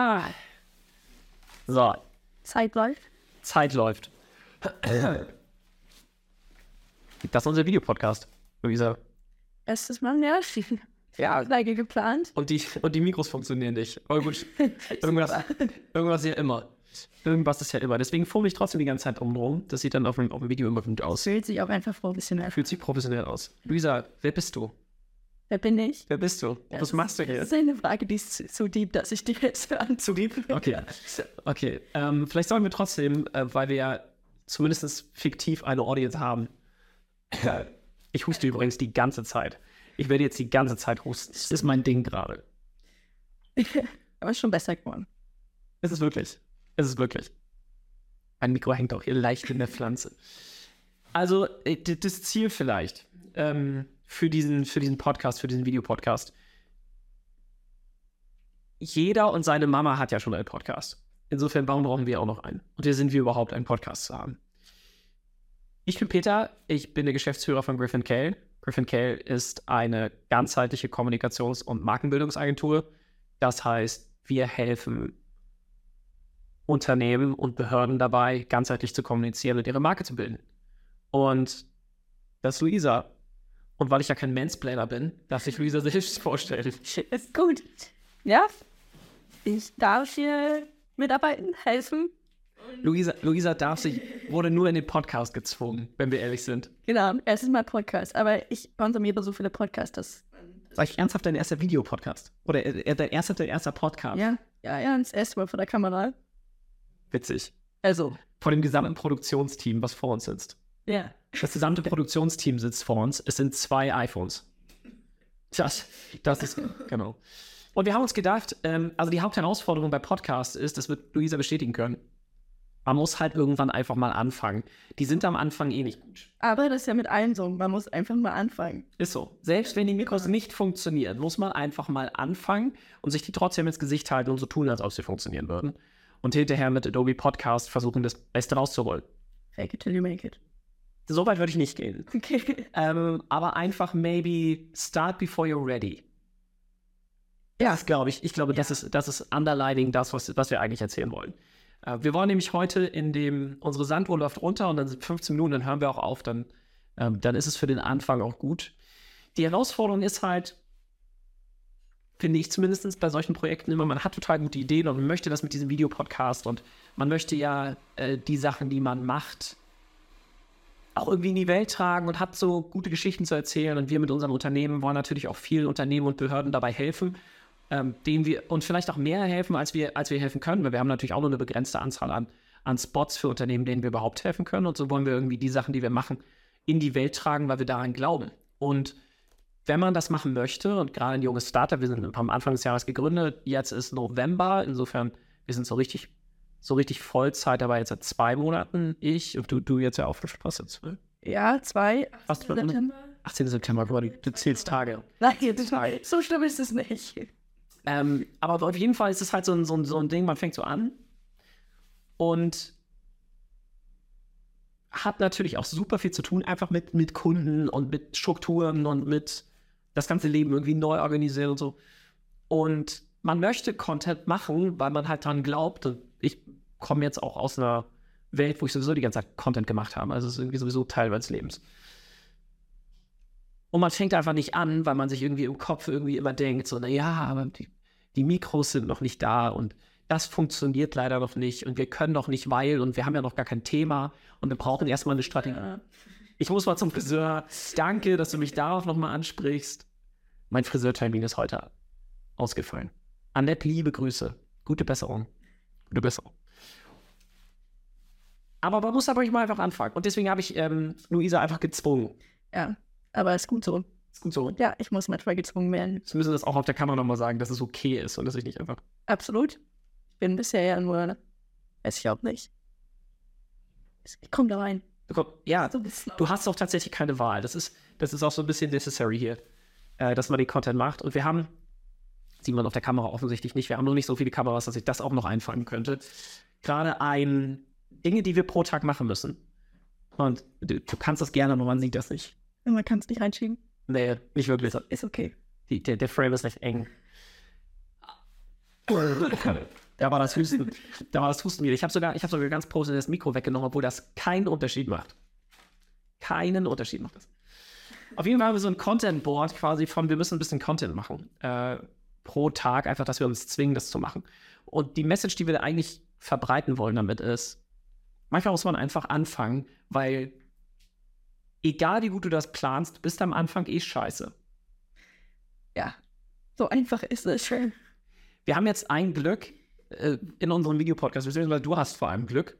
Ah. So, Zeit läuft. Zeit läuft. Das ist unser Videopodcast, Luisa. Erstes Mal, ja. Ja. Lange geplant. Und die, und die Mikros funktionieren nicht. Aber gut, irgendwas, irgendwas ja immer. Irgendwas ist ja immer. Deswegen fummel ich trotzdem die ganze Zeit umrum. Das sieht dann auf dem, auf dem Video immer gut aus. Fühlt sich auch einfach professionell. Fühlt sich professionell aus. Luisa, wer bist du? Wer bin ich? Wer bist du? Was machst du Das hier? ist eine Frage, die ist zu- so deep, dass ich die jetzt an. Zu lieb? Okay. Okay. Ähm, vielleicht sagen wir trotzdem, äh, weil wir ja zumindest fiktiv eine Audience haben. Ich huste übrigens die ganze Zeit. Ich werde jetzt die ganze Zeit husten. Das ist mein Ding gerade. Aber ist schon besser geworden. Es ist wirklich. Es ist wirklich. Mein Mikro hängt auch hier leicht in der Pflanze. Also, äh, das Ziel vielleicht ähm, für, diesen, für diesen Podcast, für diesen Videopodcast. Jeder und seine Mama hat ja schon einen Podcast. Insofern, warum brauchen wir auch noch einen? Und hier sind wir überhaupt, einen Podcast zu haben. Ich bin Peter, ich bin der Geschäftsführer von Griffin Kale. Griffin Kale ist eine ganzheitliche Kommunikations- und Markenbildungsagentur. Das heißt, wir helfen Unternehmen und Behörden dabei, ganzheitlich zu kommunizieren und ihre Marke zu bilden. Und das Luisa. Und weil ich ja kein Mansplainer bin, darf ich Luisa selbst vorstellen. Ist gut. Ja. Ich darf hier mitarbeiten, helfen. Luisa, Luisa darf sich, wurde nur in den Podcast gezwungen, wenn wir ehrlich sind. Genau. Erstes Mal Podcast. Aber ich konsumiere so viele Podcasts, dass. Sag ich ernsthaft dein erster Videopodcast? Oder äh, äh, dein erster, dein erster Podcast? Ja. Ja, ja, das erste Mal vor der Kamera. Witzig. Also. Vor dem gesamten Produktionsteam, was vor uns sitzt. Ja. Das gesamte Produktionsteam sitzt vor uns. Es sind zwei iPhones. Das, das ist, genau. Und wir haben uns gedacht, ähm, also die Hauptherausforderung bei Podcasts ist, das wird Luisa bestätigen können, man muss halt irgendwann einfach mal anfangen. Die sind am Anfang eh nicht gut. Aber das ist ja mit allen so. Man muss einfach mal anfangen. Ist so. Selbst wenn die Mikros nicht funktionieren, muss man einfach mal anfangen und sich die trotzdem ins Gesicht halten und so tun, als ob sie funktionieren würden. Und hinterher mit Adobe Podcast versuchen, das Beste rauszuholen. Fake it till you make it. So weit würde ich nicht gehen. Okay. Ähm, aber einfach maybe start before you're ready. Ja, das glaube ich. Ich glaube, das, ist, das ist underlining das, was, was wir eigentlich erzählen wollen. Äh, wir wollen nämlich heute in dem, unsere Sanduhr läuft runter und dann sind 15 Minuten, dann hören wir auch auf, dann, ähm, dann ist es für den Anfang auch gut. Die Herausforderung ist halt, finde ich zumindest bei solchen Projekten immer, man hat total gute Ideen und man möchte das mit diesem Videopodcast und man möchte ja äh, die Sachen, die man macht, auch irgendwie in die Welt tragen und hat so gute Geschichten zu erzählen. Und wir mit unserem Unternehmen wollen natürlich auch vielen Unternehmen und Behörden dabei helfen, ähm, denen wir und vielleicht auch mehr helfen, als wir, als wir helfen können, weil wir haben natürlich auch nur eine begrenzte Anzahl an, an Spots für Unternehmen, denen wir überhaupt helfen können. Und so wollen wir irgendwie die Sachen, die wir machen, in die Welt tragen, weil wir daran glauben. Und wenn man das machen möchte, und gerade ein junges Startup, wir sind am Anfang des Jahres gegründet, jetzt ist November, insofern, wir sind so richtig, so richtig Vollzeit dabei jetzt seit zwei Monaten, ich und du, du jetzt ja auch was jetzt? Ja, zwei. Was für- September. 18. September, guck mal, du, du zählst Tage. Nein, jetzt Zwei. so schlimm ist es nicht. Ähm, aber auf jeden Fall ist es halt so ein, so, ein, so ein Ding, man fängt so an und hat natürlich auch super viel zu tun, einfach mit, mit Kunden und mit Strukturen und mit das ganze Leben irgendwie neu organisieren und so. Und man möchte Content machen, weil man halt dran glaubt. Und ich komme jetzt auch aus einer Welt, wo ich sowieso die ganze Zeit Content gemacht habe. Also es ist irgendwie sowieso Teil meines Lebens. Und man fängt einfach nicht an, weil man sich irgendwie im Kopf irgendwie immer denkt, so, naja, aber die, die Mikros sind noch nicht da und das funktioniert leider noch nicht und wir können noch nicht, weil und wir haben ja noch gar kein Thema und wir brauchen erstmal eine Strategie. Ich muss mal zum Friseur. Danke, dass du mich darauf nochmal ansprichst. Mein Friseurtermin ist heute ausgefallen. Annette, liebe Grüße. Gute Besserung. Gute Besserung. Aber man muss aber mal einfach anfangen. Und deswegen habe ich ähm, Luisa einfach gezwungen. Ja, aber ist gut so. Ist gut so. Ja, ich muss manchmal gezwungen werden. Jetzt müssen wir das auch auf der Kamera nochmal sagen, dass es okay ist und dass ich nicht einfach. Absolut. Ich bin bisher ja nur. Weiß ich auch nicht. Ich komm da rein. Ja, So du hast auch tatsächlich keine Wahl. Das ist, das ist auch so ein bisschen necessary hier, äh, dass man den Content macht. Und wir haben, sieht man auf der Kamera offensichtlich nicht, wir haben noch nicht so viele Kameras, dass ich das auch noch einfangen könnte. Gerade ein Dinge, die wir pro Tag machen müssen. Und du, du kannst das gerne, aber man sieht das nicht. Man kann es nicht reinschieben. Nee, nicht wirklich. Ist okay. Die, der, der Frame ist recht eng. Da war das Husten, da war das Husten wieder. Ich habe sogar, ich habe sogar ganz positiv das Mikro weggenommen, obwohl das keinen Unterschied macht. Keinen Unterschied macht das. Auf jeden Fall haben wir so ein Content-Board quasi von, wir müssen ein bisschen Content machen. Äh, pro Tag, einfach, dass wir uns zwingen, das zu machen. Und die Message, die wir eigentlich verbreiten wollen damit ist, manchmal muss man einfach anfangen, weil egal wie gut du das planst, du bist am Anfang eh scheiße. Ja, so einfach ist es. Wir haben jetzt ein Glück äh, in unserem Videopodcast, beziehungsweise du hast vor allem Glück,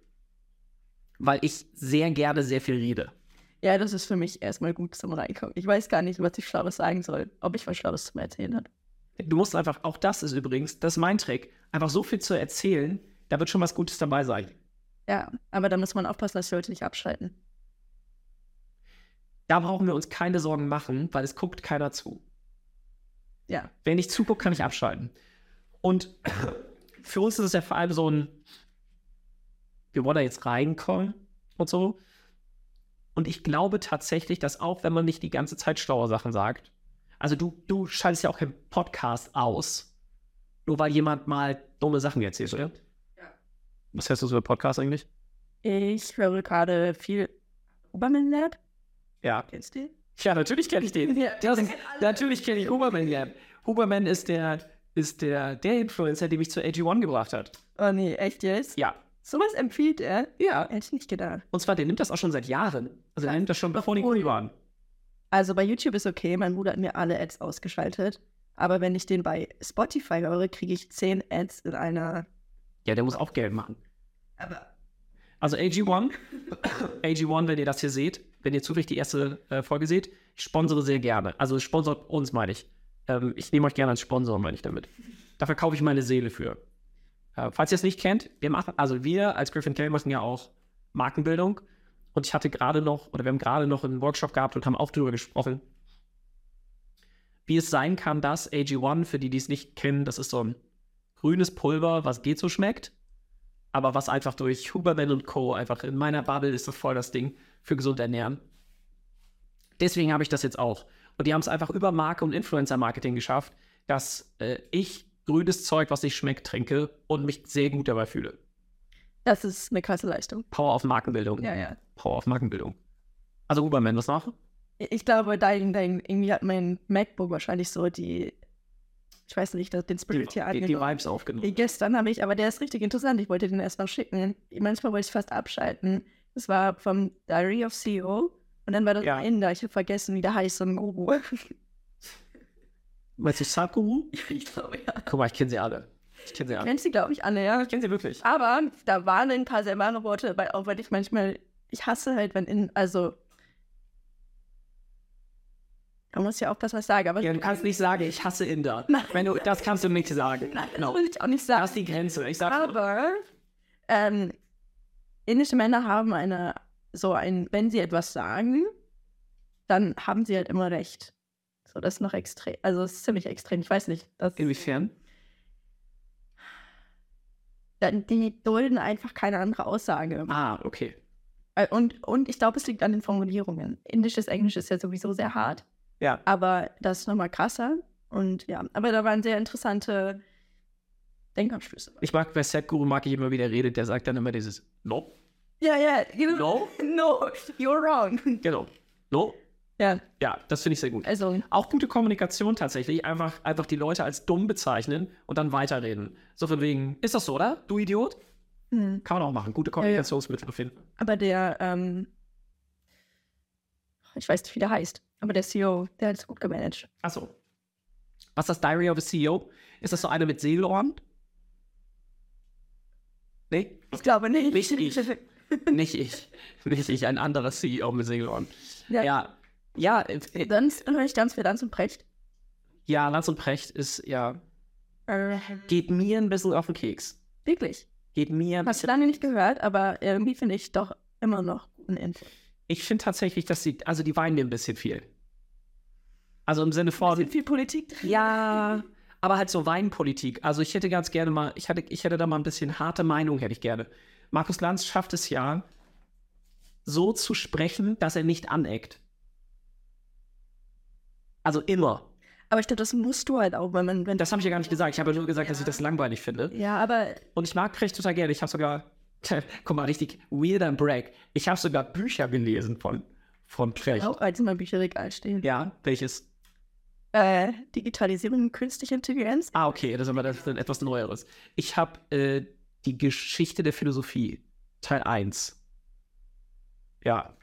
weil ich sehr gerne sehr viel rede. Ja, das ist für mich erstmal gut zum Reinkommen. Ich weiß gar nicht, was ich Schlaues sagen soll, ob ich was Schlaues zum Erzählen habe. Du musst einfach, auch das ist übrigens, das ist mein Trick, einfach so viel zu erzählen, da wird schon was Gutes dabei sein. Ja, aber da muss man aufpassen, dass die Leute nicht abschalten. Da brauchen wir uns keine Sorgen machen, weil es guckt keiner zu. Ja. Wenn ich zugucke, kann ich abschalten. Und für uns ist es ja vor allem so ein, wir wollen da jetzt reinkommen und so. Und ich glaube tatsächlich, dass auch wenn man nicht die ganze Zeit schlaue Sachen sagt, also du, du schaltest ja auch keinen Podcast aus, nur weil jemand mal dumme Sachen erzählt, oder? Ja. Was hörst du so über Podcast eigentlich? Ich höre gerade viel Huberman Lab. Ja. Kennst du den? Ja, natürlich kenne ich den. Ja, natürlich kenne ich Huberman Lab. Huberman ist der, ist der, der Influencer, der mich zu AG1 gebracht hat. Oh nee, echt jetzt? Ja. Sowas empfiehlt er? Ja. Hätte ich nicht gedacht. Und zwar, der nimmt das auch schon seit Jahren. Also der nimmt das schon, bevor die cool waren. Also bei YouTube ist okay, mein Bruder hat mir alle Ads ausgeschaltet. Aber wenn ich den bei Spotify höre, kriege ich 10 Ads in einer. Ja, der muss auch Geld machen. Aber. Also AG1, AG1, wenn ihr das hier seht, wenn ihr zufällig die erste äh, Folge seht, ich sponsere sehr gerne. Also sponsort uns, meine ich. Ähm, ich nehme euch gerne als Sponsor, meine ich damit. Dafür kaufe ich meine Seele für. Äh, falls ihr es nicht kennt, wir machen, also wir als Griffin K machen ja auch Markenbildung. Und ich hatte gerade noch, oder wir haben gerade noch einen Workshop gehabt und haben auch darüber gesprochen, wie es sein kann, dass AG1, für die, die es nicht kennen, das ist so ein grünes Pulver, was geht so schmeckt aber was einfach durch Huberman und Co. einfach in meiner Bubble ist das voll das Ding für gesund ernähren. Deswegen habe ich das jetzt auch. Und die haben es einfach über Marke und Influencer-Marketing geschafft, dass äh, ich grünes Zeug, was ich schmeckt, trinke und mich sehr gut dabei fühle. Das ist eine krasse Leistung. Power auf Markenbildung. Ja, ja. Power auf Markenbildung. Also Huberman, was noch? Ich glaube, dein, dein, irgendwie hat mein MacBook wahrscheinlich so die. Ich weiß nicht, den Die, Spirit hier die, die angenommen. Vibes aufgenommen. Gestern habe ich, aber der ist richtig interessant. Ich wollte den erst mal schicken. Manchmal wollte ich fast abschalten. Das war vom Diary of CEO. Und dann war das Ja. ein Inder. Ich habe vergessen, wie der heißt, so ein Guru. Meinst du Sakuru? ich glaube, ja. Guck mal, ich kenne sie alle. Ich kenne sie alle. Kennt sie, glaube ich, alle, ja. Ich kenne sie wirklich. Aber da waren ein paar sehr wahre Worte, weil auch wenn ich manchmal, ich hasse halt, wenn in, also. Man muss ja aufpassen, was ich sage, aber. Ja, du kannst nicht sagen, ich hasse Inder. Nein. Wenn du, das kannst du nicht sagen. Nein, das Genau. will ich auch nicht sagen. Das ist die Grenze. Ich sag, Aber ähm, indische Männer haben eine, so ein, wenn sie etwas sagen, dann haben sie halt immer recht. So, das ist noch extrem, also es ist ziemlich extrem, ich weiß nicht. Das, inwiefern? Die dulden einfach keine andere Aussage. Ah, okay. Äh, Und, und ich glaube, es liegt an den Formulierungen. Indisches Englisch ist ja sowieso sehr hart, Ja. aber das ist nochmal krasser. Und ja, aber da waren sehr interessante Denkanstöße. Ich mag, bei Sadhguru mag ich immer wieder redet, der sagt dann immer dieses No. Ja, ja, you, No? no, you're wrong. Genau. No? Ja, Ja, das finde ich sehr gut. also Auch gute Kommunikation tatsächlich. Einfach, einfach die Leute als dumm bezeichnen und dann weiterreden. So von wegen, ist das so, oder? Du Idiot? hm. Kann man auch machen. Gute Kommunikationsmittel finden. Aber der, ähm, ich weiß nicht, wie der heißt, aber der CEO, der hat es gut gemanagt. Achso. Was ist das Diary of a CEO? Ist das so eine mit Seelohren? Nee? Ich glaube nicht. Nicht ich. Nicht ich. Nicht ich, ein anderer CEO mit Seelohren. Ja. Ja. Ja, äh, äh, Sonst höre ich ganz viel Lanz und Precht. ja, Lanz und Precht ist, ja, Äh, geht mir ein bisschen auf den Keks. wirklich. Geht mir ein Hast du lange nicht gehört, aber irgendwie finde ich doch immer noch Input. Ich finde tatsächlich, dass sie, also die weinen mir ein bisschen viel. Also im Sinne Bisschen von, viel Politik drin. ja, aber halt so Weinpolitik. Also ich hätte ganz gerne mal, ich hätte, ich hätte da mal ein bisschen harte Meinung, hätte ich gerne. Markus Lanz schafft es ja, so zu sprechen, dass er nicht aneckt. Also immer. Aber ich glaube, das musst du halt auch, wenn man. Wenn Das habe ich ja gar nicht gesagt. Ich habe nur gesagt, dass ich das langweilig finde. ja, aber Und ich mag Precht total gerne. Ich habe sogar, guck mal, richtig weirder Brag. Ich habe sogar Bücher gelesen von, von Precht. auch als in meinem Bücherregal stehen. Ja, welches? Äh, Digitalisierung und künstliche Intelligenz. Ah, okay, das ist aber das ist etwas Neueres. Ich habe äh, die Geschichte der Philosophie, Teil 1. Ja.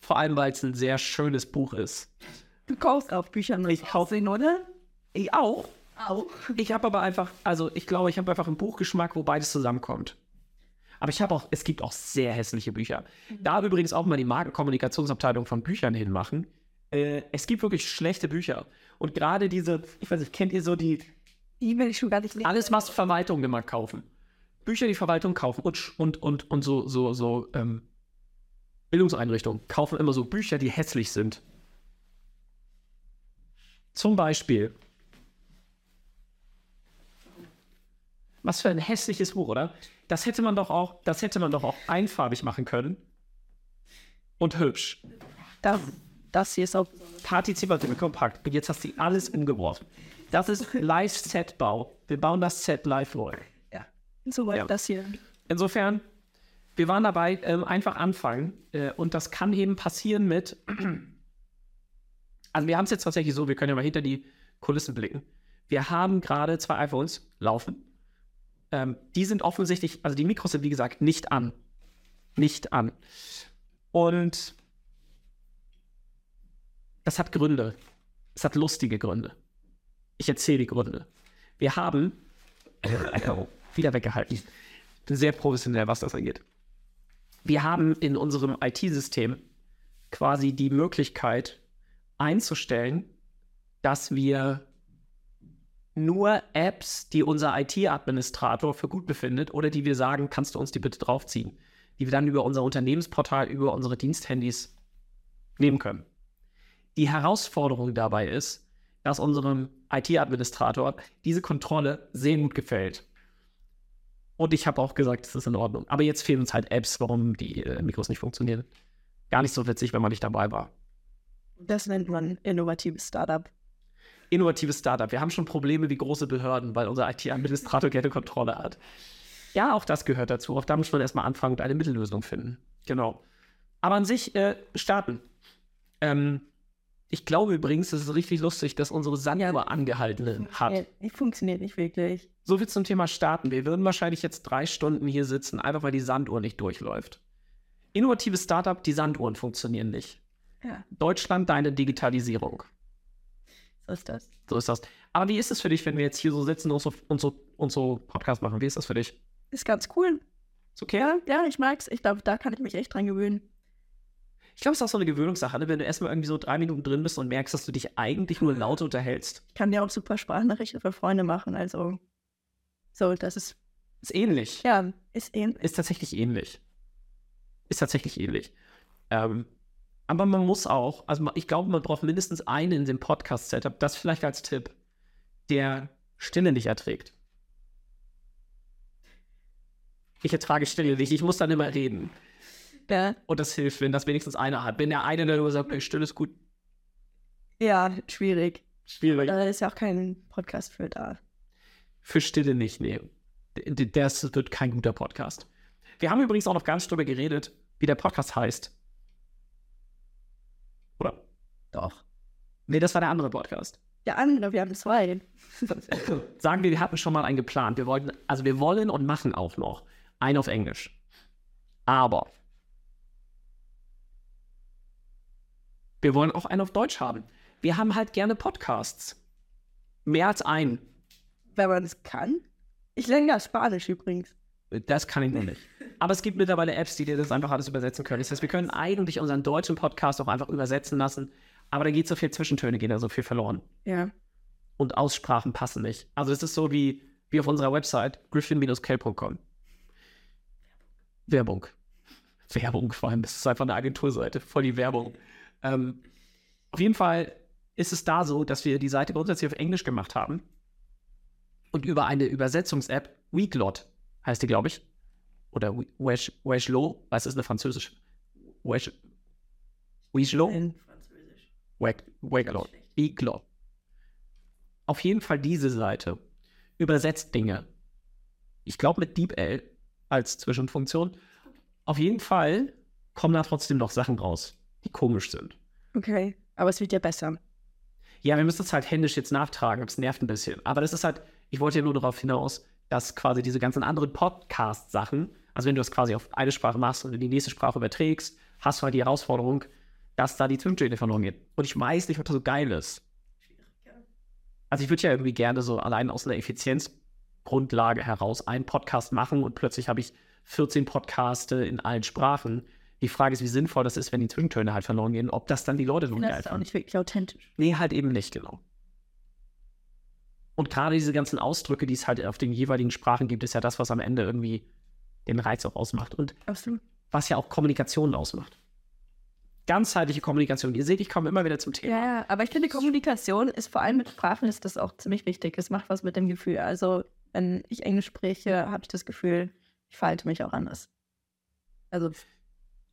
Vor allem, weil es ein sehr schönes Buch ist. Du kaufst auch Bücher nicht. Ich kaufe ihn, oder? Ich auch. auch. Ich habe aber einfach, also ich glaube, ich habe einfach einen Buchgeschmack, wo beides zusammenkommt. Aber ich habe auch, es gibt auch sehr hässliche Bücher. Da übrigens auch mal die Markenkommunikationsabteilung von Büchern hinmachen. Äh, es gibt wirklich schlechte Bücher. Und gerade diese, ich weiß nicht, kennt ihr so die, Die will ich schon gar nicht lesen. alles, was Verwaltung immer kaufen. Bücher, die Verwaltung kaufen und, und, und, und so, so, so ähm, Bildungseinrichtungen kaufen immer so Bücher, die hässlich sind. Zum Beispiel. Was für ein hässliches Buch, oder? Das hätte man doch auch, das hätte man doch auch einfarbig machen können. Und hübsch. Das, das hier ist auch. Partizipativ kompakt. Und jetzt hast du alles umgeworfen. Das ist Live-Set-Bau. Wir bauen das Set live neu. Ja. So läuft Ja. das hier. Insofern, wir waren dabei, ähm, einfach anfangen. Äh, und das kann eben passieren mit. Also, wir haben es jetzt tatsächlich so, wir können ja mal hinter die Kulissen blicken. Wir haben gerade zwei iPhones laufen. Ähm, die sind offensichtlich, also die Mikros sind wie gesagt nicht an. Nicht an. Und das hat Gründe. Es hat lustige Gründe. Ich erzähle die Gründe. Wir haben wieder weggehalten. Ich bin sehr professionell, was das angeht. Wir haben in unserem IT-System quasi die Möglichkeit einzustellen, dass wir nur Apps, die unser IT-Administrator für gut befindet oder die wir sagen, kannst du uns die bitte draufziehen, die wir dann über unser Unternehmensportal, über unsere Diensthandys nehmen können. Die Herausforderung dabei ist, dass unserem IT-Administrator diese Kontrolle sehr gut gefällt. Und ich habe auch gesagt, das ist in Ordnung. Aber jetzt fehlen uns halt Apps, warum die äh, Mikros nicht funktionieren. Gar nicht so witzig, wenn man nicht dabei war. Das nennt man innovatives Startup. Innovatives Startup. Wir haben schon Probleme wie große Behörden, weil unser IT-Administrator gerne Kontrolle hat. Ja, auch das gehört dazu. Auch da muss man erstmal anfangen und eine Mittellösung finden. Genau. Aber an sich äh, starten. Ähm, ich glaube übrigens, es ist richtig lustig, dass unsere Sanduhr Ja. angehalten hat. Die funktioniert nicht wirklich. So viel zum Thema Starten. Wir würden wahrscheinlich jetzt drei Stunden hier sitzen, einfach weil die Sanduhr nicht durchläuft. Innovatives Startup, die Sanduhren funktionieren nicht. Ja, Deutschland, deine Digitalisierung. so ist das. So ist das. Aber wie ist es für dich, wenn wir jetzt hier so sitzen und so, und so, und so Podcast machen? Wie ist das für dich? Ist ganz cool. Ist okay? Ja, ja, ich mag's. Ich glaube, da kann ich mich echt dran gewöhnen. Ich glaube, es ist auch so eine Gewöhnungssache, ne? wenn du erstmal irgendwie so drei Minuten drin bist und merkst, dass du dich eigentlich nur laut unterhältst. Ich kann ja auch super Sprachnachrichten für Freunde machen. Also, so, das ist, Ist ähnlich. ja, ist ähnlich. Ist tatsächlich ähnlich. Ist tatsächlich ähnlich. Ähm, aber man muss auch, also ich glaube, man braucht mindestens einen in dem Podcast-Setup, das vielleicht als Tipp, der Stille nicht erträgt. Ich ertrage Stille nicht, ich muss dann immer reden. Ja, Und das hilft, wenn das wenigstens einer hat. Wenn der eine dann nur sagt, Stille ist gut, ja schwierig. schwierig. Da ist ja auch kein Podcast für da. Für Stille nicht, nee. Das wird kein guter Podcast. Wir haben übrigens auch noch gar nicht drüber geredet, wie der Podcast heißt. Doch. Nee, das war der andere Podcast. Der andere, wir haben zwei. Sagen wir, wir hatten schon mal einen geplant. Wir wollten, also wir wollen und machen auch noch einen auf Englisch. Aber wir wollen auch einen auf Deutsch haben. Wir haben halt gerne Podcasts. Mehr als einen. Wenn man es kann. Ich lerne ja Spanisch übrigens. Das kann ich noch nicht. Aber es gibt mittlerweile Apps, die dir das einfach alles übersetzen können. Das heißt, wir können eigentlich unseren deutschen Podcast auch einfach übersetzen lassen. Aber da geht so viel Zwischentöne, gehen da so viel verloren. Ja. Und Aussprachen passen nicht. Also es ist so wie, wie auf unserer Website griffin-kell.com. Werbung. Werbung vor allem. Das ist einfach eine Agenturseite. Voll die Werbung. Ähm, auf jeden Fall ist es da so, dass wir die Seite grundsätzlich auf Englisch gemacht haben. Und über eine Übersetzungs-App, Weeklot heißt die, glaube ich. Oder We- Wesh, Weshlo, was ist eine französische? Wesh, Weglot. Spiegler. Auf jeden Fall diese Seite. Übersetzt Dinge. Ich glaube mit DeepL als Zwischenfunktion. Auf jeden Fall kommen da trotzdem noch Sachen raus, die komisch sind. Okay, aber es wird ja besser. Ja, wir müssen es halt händisch jetzt nachtragen, es nervt ein bisschen. Aber das ist halt, ich wollte ja nur darauf hinaus, dass quasi diese ganzen anderen Podcast-Sachen, also wenn du das quasi auf eine Sprache machst und in die nächste Sprache überträgst, hast du halt die Herausforderung, dass da die Zwischentöne verloren gehen. Und ich weiß nicht, ob das so geil ist. Also ich würde ja irgendwie gerne so allein aus einer Effizienzgrundlage heraus einen Podcast machen und plötzlich habe ich 14 Podcaste in allen Sprachen. Die Frage ist, wie sinnvoll das ist, wenn die Zwischentöne halt verloren gehen, ob das dann die Leute so Das geil ist auch nicht wirklich authentisch. Nee, halt eben nicht, genau. Und gerade diese ganzen Ausdrücke, die es halt auf den jeweiligen Sprachen gibt, ist ja das, was am Ende irgendwie den Reiz auch ausmacht und Absolut. was ja auch Kommunikation ausmacht. Ganzheitliche Kommunikation. Ihr seht, ich komme immer wieder zum Thema. Ja, ja, aber ich finde, Kommunikation ist vor allem mit Sprachen ist das auch ziemlich wichtig. Es macht was mit dem Gefühl. Also, wenn ich Englisch spreche, habe ich das Gefühl, ich verhalte mich auch anders. Also,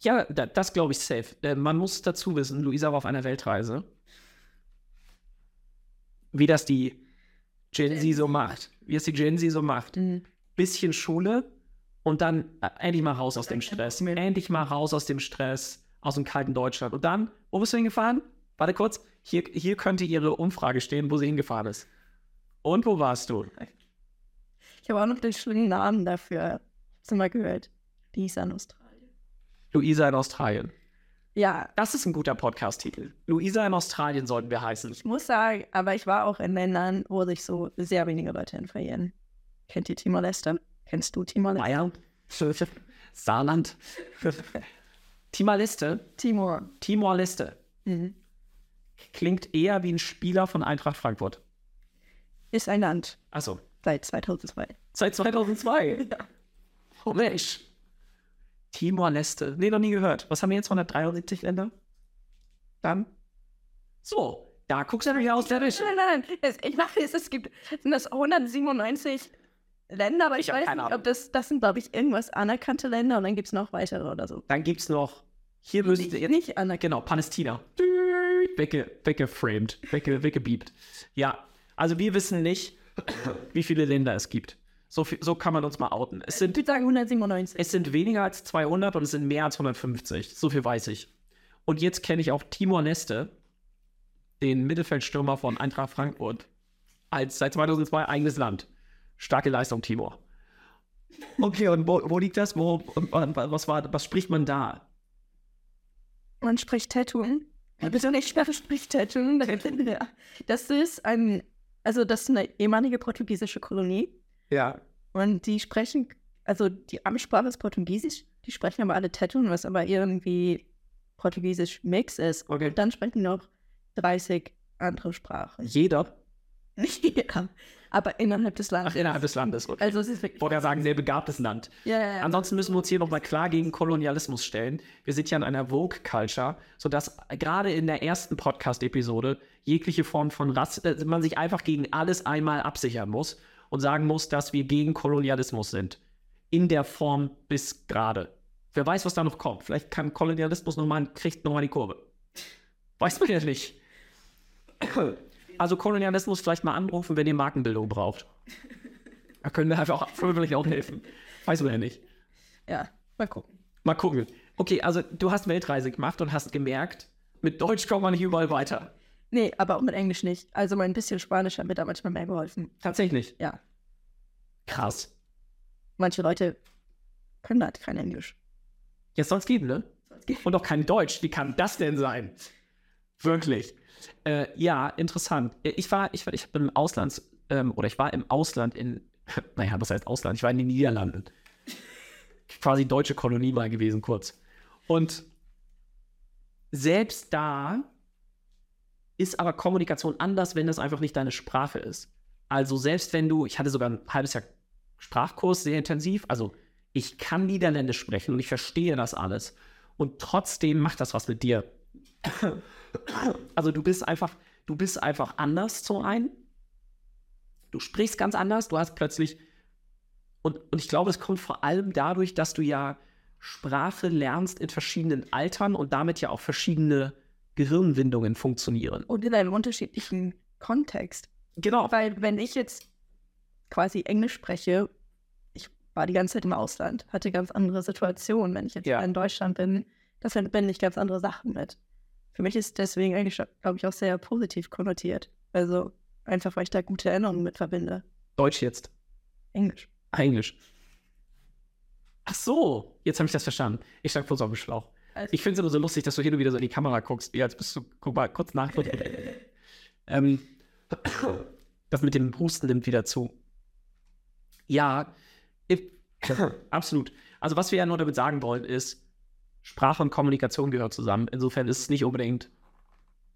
Ja, da, das glaube ich safe. Äh, man muss dazu wissen, Luisa war auf einer Weltreise. Wie das die Gen Z so macht. Wie es die Gen Z so macht. mhm. Bisschen Schule und dann äh, endlich mal raus aus dem Stress. Endlich mal raus aus dem Stress, aus dem kalten Deutschland. Und dann, wo bist du hingefahren? Warte kurz, hier, hier könnte ihre Umfrage stehen, wo sie hingefahren ist. Und wo warst du? ich habe auch noch den schönen Namen dafür. Hast du mal gehört? Ist an Australien. Luisa in Australien. Ja, Das ist ein guter Podcast-Titel. Luisa in Australien sollten wir heißen. ich muss sagen, aber ich war auch in Ländern, wo sich so sehr wenige Leute hin verirren. Kennt ihr Timor-Leste? Kennst du Timor-Leste? Bayern, Saarland, Timor-Leste, Timor. Timor-Leste Mhm. klingt eher wie ein Spieler von Eintracht Frankfurt. Ist ein Land Also seit 2002. seit 2002. Oh Mensch. Timor-Leste. Nee, noch nie gehört. Was haben wir jetzt? 173 Länder? Dann? So, da guckst du wieder aus der Wäsche. Nein, nein, es, ich dachte, es, es gibt sind das 197 Länder, aber ich, Ich weiß nicht, ob das, das sind, glaube ich, irgendwas anerkannte Länder und dann gibt es noch weitere oder so. Dann gibt's noch, hier müssen Nicht, sie jetzt, nicht anerkannt. genau, Palästina. Wegge, weggeframed, wegge, weggebiebt. Ja, also wir wissen nicht, wie viele Länder es gibt. So, viel, so kann man uns mal outen. Es Ich sind, würde sagen 197. es sind weniger als 200 und es sind mehr als 150. So viel weiß ich. Und jetzt kenne ich auch Timor-Leste, den Mittelfeldstürmer von Eintracht Frankfurt, als seit 2002 eigenes Land. Starke Leistung, Timor. Okay, und wo, wo liegt das? Wo, was, war, was spricht man da? Man spricht Tattoo. Ja, bitte nicht schwer spricht Tattoo. Das ist ein, also das ist eine ehemalige portugiesische Kolonie Ja. und die sprechen, also die Amtssprache ist Portugiesisch, die sprechen aber alle Tattoo, was aber irgendwie Portugiesisch-Mix ist. Okay. Und dann sprechen noch 30 andere Sprachen. Jeder ja, aber innerhalb des Ach, Landes. innerhalb des Landes. Okay. Also es ist wirklich. Ich wollte ja sagen, sehr begabtes Land. Ja, ja, ja. Ansonsten müssen wir uns hier nochmal klar gegen Kolonialismus stellen. Wir sind ja in einer Vogue-Culture, sodass gerade in der ersten Podcast-Episode jegliche Form von Rass, äh, man sich einfach gegen alles einmal absichern muss und sagen muss, dass wir gegen Kolonialismus sind. In der Form bis gerade. Wer weiß, was da noch kommt. Vielleicht kann Kolonialismus nochmal, kriegt nochmal die Kurve. Weiß man ja nicht. Also Kolonialismus vielleicht mal anrufen, wenn ihr Markenbildung braucht. Da können wir einfach fröhlich auch helfen. Weiß man ja nicht. ja, mal gucken. Mal gucken. Okay, also du hast Weltreise gemacht und hast gemerkt, mit Deutsch kommt man nicht überall weiter. Nee, aber auch mit Englisch nicht. Also mein bisschen Spanisch hat mir da manchmal mehr geholfen. Tatsächlich. Ja, Krass. manche Leute können halt kein Englisch. Jetzt soll es geben, ne? Und auch kein Deutsch. Wie kann das denn sein? Wirklich. Äh, ja, interessant. Äh, Ich war, ich war, ich bin im Ausland, ähm, oder ich war im Ausland in, naja, was heißt Ausland? Ich war in den Niederlanden. Quasi deutsche Kolonie mal gewesen, kurz. Und selbst da ist aber Kommunikation anders, wenn das einfach nicht deine Sprache ist. Also selbst wenn du, ich hatte sogar ein halbes Jahr Sprachkurs, sehr intensiv, also ich kann Niederländisch sprechen und ich verstehe das alles. Und trotzdem macht das was mit dir. Also du bist einfach, du bist einfach anders zum einen. Du sprichst ganz anders, du hast plötzlich, und, und ich glaube, es kommt vor allem dadurch, dass du ja Sprache lernst in verschiedenen Altern und damit ja auch verschiedene Gehirnwindungen funktionieren. Und in einem unterschiedlichen Kontext. Genau. Weil wenn ich jetzt quasi Englisch spreche, ich war die ganze Zeit im Ausland, hatte ganz andere Situationen. Wenn ich jetzt Ja. in Deutschland bin, das verbinde ich ganz andere Sachen mit. Für mich ist deswegen eigentlich, glaube ich, auch sehr positiv konnotiert. Also einfach, weil ich da gute Erinnerungen mit verbinde. Deutsch jetzt. Englisch. Englisch. Ach so, jetzt habe ich das verstanden. Ich stand kurz auf dem Schlauch. Also- Ich finde es immer so lustig, dass du hier nur wieder so in die Kamera guckst. Ja, jetzt bist du, guck mal, kurz nach. ähm, das mit dem Husten nimmt wieder zu. Ja, ich, absolut. Also was wir ja nur damit sagen wollen, ist, Sprache und Kommunikation gehören zusammen. Insofern ist es nicht unbedingt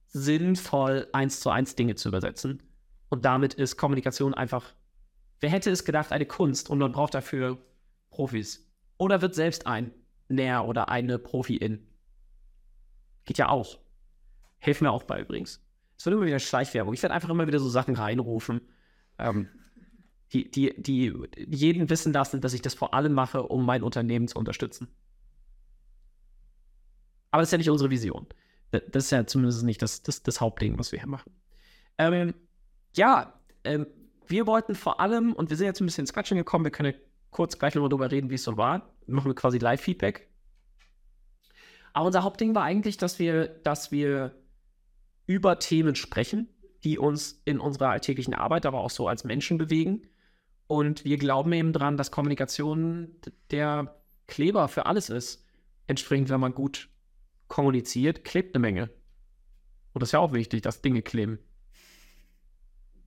sinnvoll, eins zu eins Dinge zu übersetzen. Und damit ist Kommunikation einfach, wer hätte es gedacht, eine Kunst und man braucht dafür Profis. Oder wird selbst ein Näher oder eine Profi-In. Geht ja auch. Helfen mir auch bei übrigens. Es wird immer wieder Schleichwerbung. Ich werde einfach immer wieder so Sachen reinrufen, ähm, die, die, die jeden wissen lassen, dass ich das vor allem mache, um mein Unternehmen zu unterstützen. Aber das ist ja nicht unsere Vision. Das ist ja zumindest nicht das, das, das Hauptding, was wir hier machen. Ähm, ja, ähm, wir wollten vor allem, und wir sind jetzt ein bisschen ins Quatschen gekommen, wir können ja kurz gleich nochmal drüber reden, wie es so war. Machen wir quasi Live-Feedback. Aber unser Hauptding war eigentlich, dass wir, dass wir über Themen sprechen, die uns in unserer alltäglichen Arbeit, aber auch so als Menschen bewegen. Und wir glauben eben dran, dass Kommunikation der Kleber für alles ist. Entsprechend, wenn man gut kommuniziert, klebt eine Menge. Und das ist ja auch wichtig, dass Dinge kleben.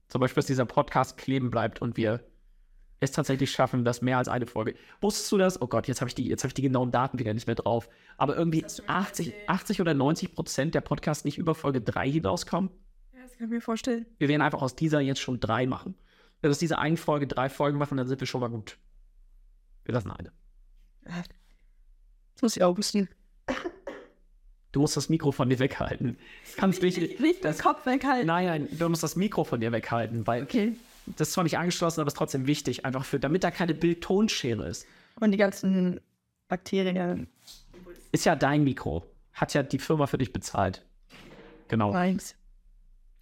Zum Beispiel, dass dieser Podcast kleben bleibt und wir es tatsächlich schaffen, dass mehr als eine Folge. Wusstest du das? Oh Gott, jetzt habe ich, die- jetzt hab ich die genauen Daten wieder nicht mehr drauf. Aber irgendwie hast du mir 80, erzählt. 80 oder 90 Prozent der Podcasts nicht über Folge 3 hinauskommen. Ja, das kann ich mir vorstellen. Wir werden einfach aus dieser jetzt schon drei machen. Wenn wir aus dieser einen Folge drei Folgen machen, dann sind wir schon mal gut. Wir lassen eine. Das muss ich auch wissen. Du musst das Mikro von dir weghalten. Das kannst nicht. Nicht den Das, Kopf weghalten. nein, nein, du musst das Mikro von dir weghalten, weil Okay. das ist zwar nicht angeschlossen, aber es ist trotzdem wichtig, einfach für, damit da keine Bild-Tonschere ist. Und die ganzen Bakterien. Ist ja dein Mikro. Hat ja die Firma für dich bezahlt. Genau. Meins.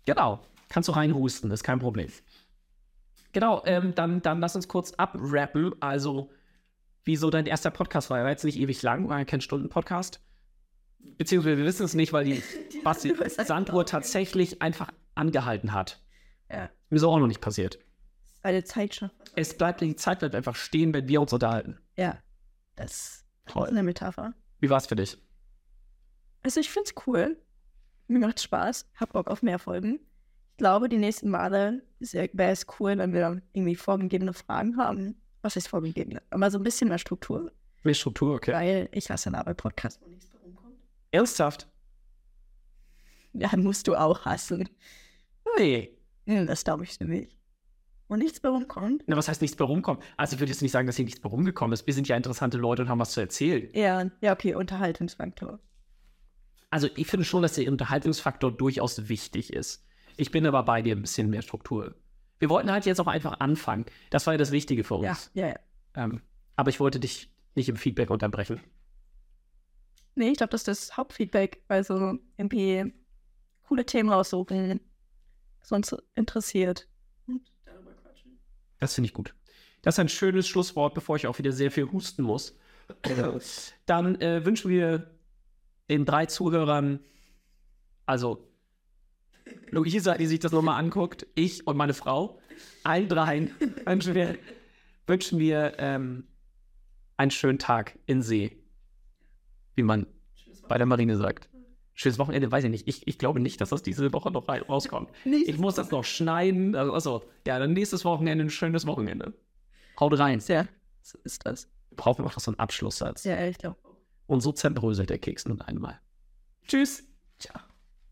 Genau. Kannst du reinhusten, ist kein Problem. Genau, ähm, dann, dann lass uns kurz abrappen. Also, wieso dein erster Podcast war? Er war jetzt nicht ewig lang, war kein Stunden-Podcast. Beziehungsweise wir wissen es nicht, weil die Basti Sanduhr tatsächlich einfach angehalten hat. Ja. Mir so auch noch nicht passiert. Eine Zeit schon. Es bleibt, die Zeit bleibt einfach stehen, wenn wir uns unterhalten. Ja. Das ist Toll. eine Metapher. Wie war es für dich? Also ich finde es cool. Mir macht Spaß. Hab Bock auf mehr Folgen. Ich glaube, die nächsten Male wäre es cool, wenn wir dann irgendwie vorgegebene Fragen haben. Was ist vorgegebene? Aber so ein bisschen mehr Struktur. Mehr Struktur, okay. Weil ich hasse nichts bei rumkommt. Ernsthaft? Ja, musst du auch hassen. Nee. Das glaube ich nicht. Wo nichts bei rumkommt? Na, was heißt nichts bei rumkommen? Also ich würde jetzt nicht sagen, dass hier nichts bei rumgekommen ist. Wir sind ja interessante Leute und haben was zu erzählen. Ja, ja, okay, Unterhaltungsfaktor. Also ich finde schon, dass der Unterhaltungsfaktor durchaus wichtig ist. Ich bin aber bei dir ein bisschen mehr Struktur. Wir wollten halt jetzt auch einfach anfangen. Das war ja das Wichtige für Ja, uns. ja, ja. Ähm, aber ich wollte dich nicht im Feedback unterbrechen. Nee, ich glaube, das ist das Hauptfeedback. Also irgendwie coole Themen raussuchen, was uns interessiert. Und darüber quatschen. Das finde ich gut. Das ist ein schönes Schlusswort, bevor ich auch wieder sehr viel husten muss. Dann äh, wünschen wir den drei Zuhörern, also Luisa, die sich das nochmal anguckt, ich und meine Frau, allen dreien wünschen wir, wünschen wir ähm, einen schönen Tag in See, wie man bei der Marine sagt. Schönes Wochenende, weiß ich nicht. Ich, ich glaube nicht, dass das diese Woche noch rauskommt. Ich muss das noch schneiden. Also, achso, ja, dann nächstes Wochenende ein schönes Wochenende. Haut rein. Ja, so ist das. Wir brauchen noch so einen Abschlusssatz. Ja, ich glaube. Und so zerbröselt der Keks nun einmal. Tschüss. Ciao.